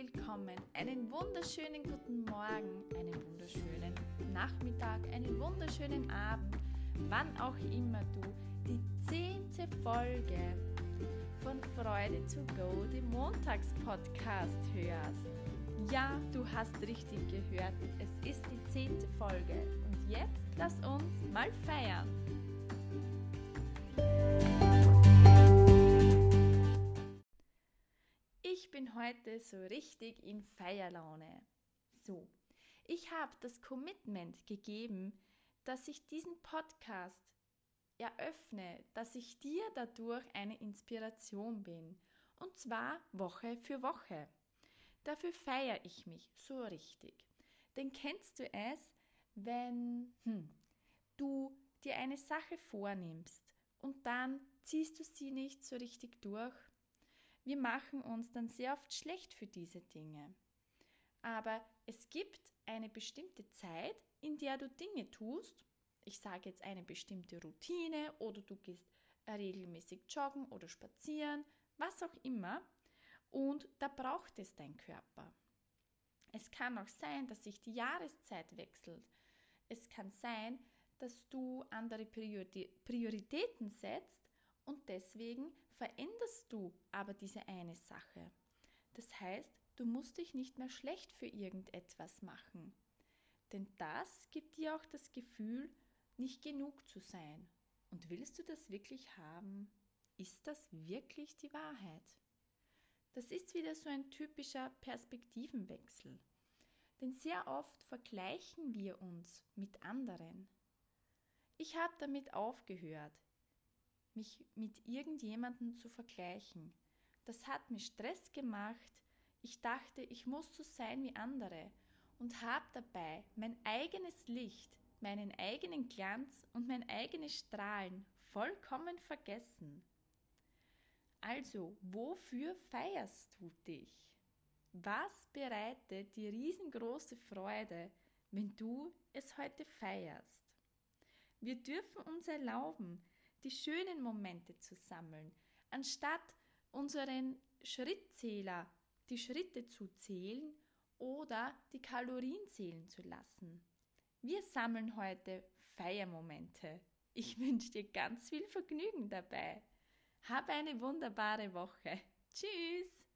willkommen, einen wunderschönen guten Morgen, einen wunderschönen Nachmittag, einen wunderschönen Abend, wann auch immer du die zehnte Folge von Freude to Go, dem Montagspodcast, hörst. Ja, du hast richtig gehört, es ist die zehnte Folge und jetzt lass uns mal feiern. Heute so richtig in Feierlaune. So, ich habe das Commitment gegeben, dass ich diesen Podcast eröffne, dass ich dir dadurch eine Inspiration bin. Und zwar Woche für Woche. Dafür feiere ich mich so richtig. Denn kennst du es, wenn hm, du dir eine Sache vornimmst und dann ziehst du sie nicht so richtig durch? Wir machen uns dann sehr oft schlecht für diese Dinge. Aber es gibt eine bestimmte Zeit, in der du Dinge tust. Ich sage jetzt eine bestimmte Routine oder du gehst regelmäßig joggen oder spazieren, was auch immer. Und da braucht es dein Körper. Es kann auch sein, dass sich die Jahreszeit wechselt. Es kann sein, dass du andere Prioritäten setzt und deswegen veränderst du aber diese eine Sache. Das heißt, du musst dich nicht mehr schlecht für irgendetwas machen. Denn das gibt dir auch das Gefühl, nicht genug zu sein. Und willst du das wirklich haben? Ist das wirklich die Wahrheit? Das ist wieder so ein typischer Perspektivenwechsel. Denn sehr oft vergleichen wir uns mit anderen. Ich habe damit aufgehört, mich mit irgendjemandem zu vergleichen. Das hat mir Stress gemacht. Ich dachte, ich muss so sein wie andere und habe dabei mein eigenes Licht, meinen eigenen Glanz und mein eigenes Strahlen vollkommen vergessen. Also, wofür feierst du dich? Was bereitet die riesengroße Freude, wenn du es heute feierst? Wir dürfen uns erlauben, die schönen Momente zu sammeln, anstatt unseren Schrittzähler, die Schritte zu zählen oder die Kalorien zählen zu lassen. Wir sammeln heute Feiermomente. Ich wünsche dir ganz viel Vergnügen dabei. Habe eine wunderbare Woche. Tschüss!